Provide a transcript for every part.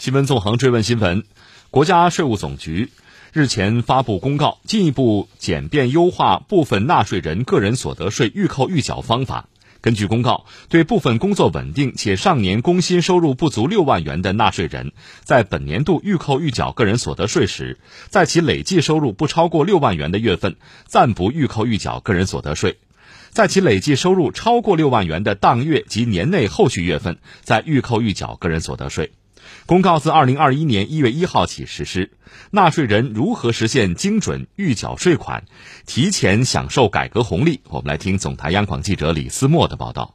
新闻纵横追问新闻，国家税务总局日前发布公告，进一步简便优化部分纳税人个人所得税预扣预缴方法。根据公告，对部分工作稳定且上年工薪收入不足六万元的纳税人，在本年度预扣预缴个人所得税时，在其累计收入不超过六万元的月份，暂不预扣预缴个人所得税；在其累计收入超过六万元的当月及年内后续月份，再预扣预缴个人所得税。公告自二零二一年一月一号起实施。纳税人如何实现精准预缴税款，提前享受改革红利？我们来听总台央广记者李思墨的报道。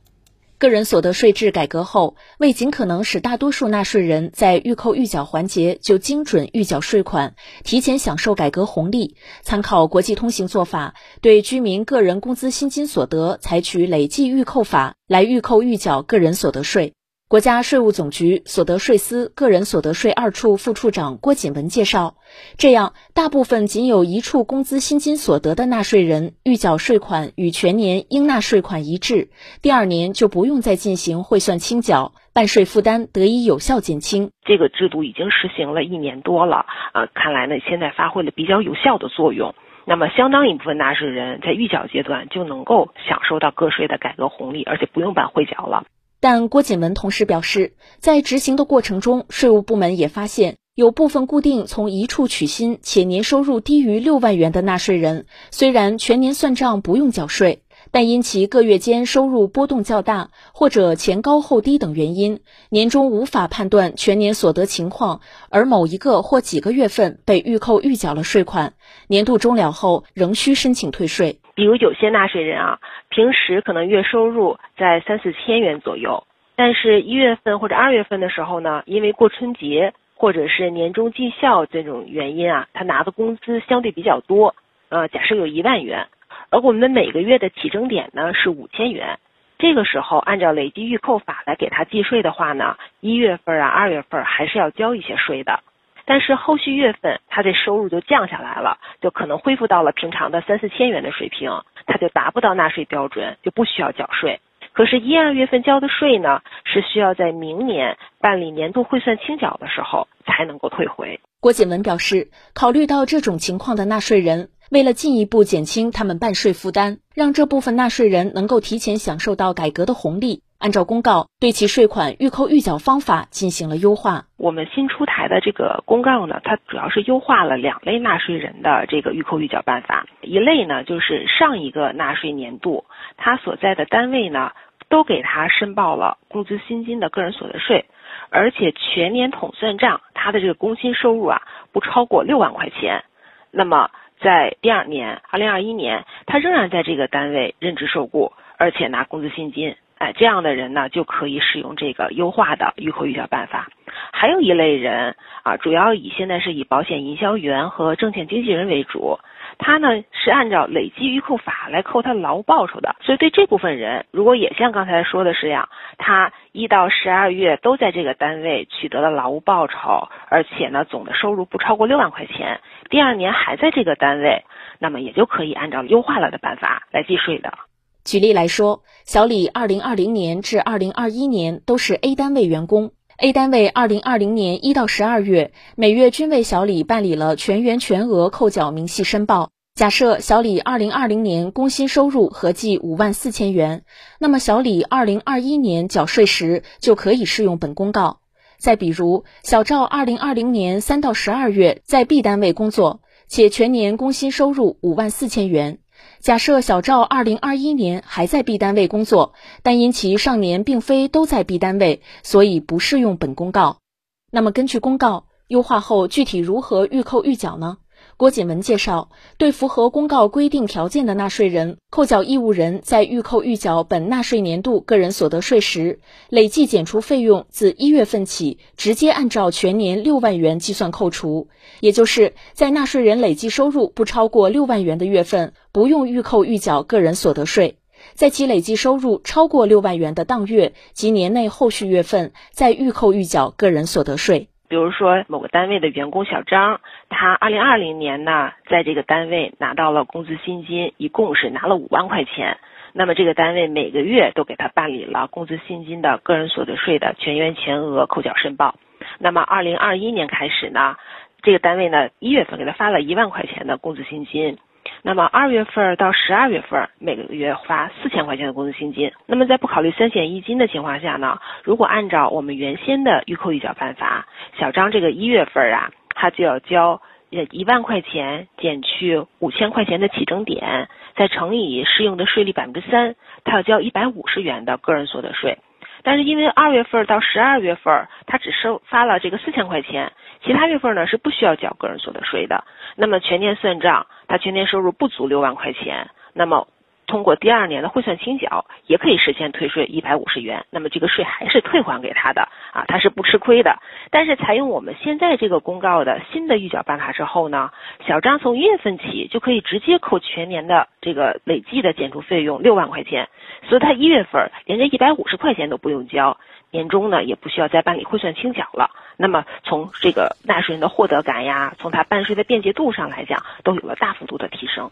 个人所得税制改革后，为尽可能使大多数纳税人在预扣预缴环节就精准预缴税款，提前享受改革红利，参考国际通行做法，对居民个人工资薪金所得采取累计预扣法来预扣预缴个人所得税。国家税务总局所得税司个人所得税二处副处长郭锦文介绍，这样，大部分仅有一处工资薪金所得的纳税人预缴税款与全年应纳税款一致，第二年就不用再进行汇算清缴，办税负担得以有效减轻。这个制度已经实行了一年多了，啊，看来呢，现在发挥了比较有效的作用。那么，相当一部分纳税人在预缴阶段就能够享受到个税的改革红利，而且不用办汇缴了。但郭锦文同时表示，在执行的过程中，税务部门也发现有部分固定从一处取薪且年收入低于六万元的纳税人，虽然全年算账不用缴税，但因其个月间收入波动较大，或者前高后低等原因，年终无法判断全年所得情况，而某一个或几个月份被预扣预缴了税款，年度终了后仍需申请退税。比如有些纳税人啊，平时可能月收入在三四千元左右，但是一月份或者二月份的时候呢，因为过春节或者是年终绩效这种原因啊，他拿的工资相对比较多，呃，假设有一万元，而我们每个月的起征点呢是五千元，这个时候按照累计预扣法来给他计税的话呢，一月份啊、二月份还是要交一些税的。但是后续月份，他这收入就降下来了，就可能恢复到了平常的三四千元的水平，他就达不到纳税标准，就不需要缴税。可是，一二月份交的税呢，是需要在明年办理年度汇算清缴的时候才能够退回。郭锦文表示，考虑到这种情况的纳税人，为了进一步减轻他们办税负担，让这部分纳税人能够提前享受到改革的红利。按照公告，对其税款预扣预缴方法进行了优化。我们新出台的这个公告呢，它主要是优化了两类纳税人的这个预扣预缴办法。一类呢，就是上一个纳税年度他所在的单位呢，都给他申报了工资薪金的个人所得税，而且全年统算账，他的这个工薪收入啊不超过六万块钱。那么在第二年，二零二一年，他仍然在这个单位任职受雇，而且拿工资薪金。哎，这样的人呢，就可以使用这个优化的预扣预缴办法。还有一类人啊，主要以现在是以保险营销员和证券经纪人为主，他呢是按照累计预扣法来扣他劳务报酬的。所以对这部分人，如果也像刚才说的是样，他一到十二月都在这个单位取得了劳务报酬，而且呢总的收入不超过六万块钱，第二年还在这个单位，那么也就可以按照优化了的办法来计税的。举例来说，小李二零二零年至二零二一年都是 A 单位员工，A 单位二零二零年一到十二月每月均为小李办理了全员全额扣缴明细申报。假设小李二零二零年工薪收入合计五万四千元，那么小李二零二一年缴税时就可以适用本公告。再比如，小赵二零二零年三到十二月在 B 单位工作，且全年工薪收入五万四千元。假设小赵二零二一年还在 B 单位工作，但因其上年并非都在 B 单位，所以不适用本公告。那么根据公告优化后，具体如何预扣预缴呢？郭锦文介绍，对符合公告规定条件的纳税人，扣缴义务人在预扣预缴本纳税年度个人所得税时，累计减除费用自一月份起，直接按照全年六万元计算扣除。也就是在纳税人累计收入不超过六万元的月份，不用预扣预缴个人所得税；在其累计收入超过六万元的当月及年内后续月份，再预扣预缴个人所得税。比如说，某个单位的员工小张，他二零二零年呢，在这个单位拿到了工资薪金，一共是拿了五万块钱。那么这个单位每个月都给他办理了工资薪金的个人所得税的全员全额扣缴申报。那么二零二一年开始呢，这个单位呢一月份给他发了一万块钱的工资薪金。那么二月份到十二月份，每个月发四千块钱的工资薪金。那么在不考虑三险一金的情况下呢，如果按照我们原先的预扣预缴办法，小张这个一月份啊，他就要交呃一万块钱减去五千块钱的起征点，再乘以适用的税率百分之三，他要交一百五十元的个人所得税。但是因为二月份到十二月份，他只收发了这个四千块钱，其他月份呢是不需要缴个人所得税的。那么全年算账，他全年收入不足六万块钱，那么。通过第二年的汇算清缴，也可以实现退税一百五十元。那么这个税还是退还给他的啊，他是不吃亏的。但是采用我们现在这个公告的新的预缴办法之后呢，小张从一月份起就可以直接扣全年的这个累计的减除费用六万块钱，所以他一月份连这一百五十块钱都不用交，年终呢也不需要再办理汇算清缴了。那么从这个纳税人的获得感呀，从他办税的便捷度上来讲，都有了大幅度的提升。